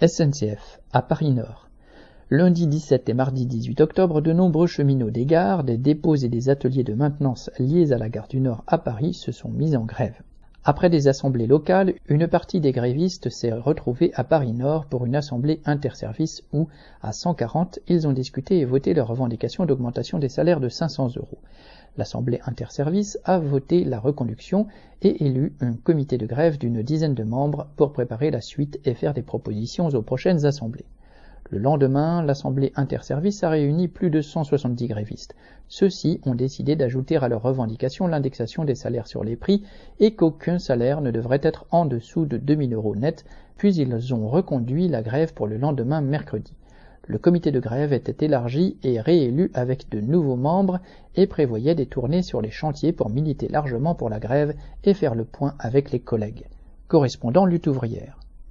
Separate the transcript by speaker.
Speaker 1: SNCF, à Paris Nord. Lundi 17 et mardi 18 octobre, de nombreux cheminots des gares, des dépôts et des ateliers de maintenance liés à la gare du Nord à Paris se sont mis en grève. Après des assemblées locales, une partie des grévistes s'est retrouvée à Paris Nord pour une assemblée interservice où, à 140, ils ont discuté et voté leur revendication d'augmentation des salaires de 500 euros. L'Assemblée interservice a voté la reconduction et élu un comité de grève d'une dizaine de membres pour préparer la suite et faire des propositions aux prochaines assemblées. Le lendemain, l'Assemblée interservice a réuni plus de 170 grévistes. Ceux-ci ont décidé d'ajouter à leurs revendications l'indexation des salaires sur les prix et qu'aucun salaire ne devrait être en dessous de 2000 euros net, puis ils ont reconduit la grève pour le lendemain mercredi. Le comité de grève était élargi et réélu avec de nouveaux membres et prévoyait des tournées sur les chantiers pour militer largement pour la grève et faire le point avec les collègues. Correspondant lutte ouvrière.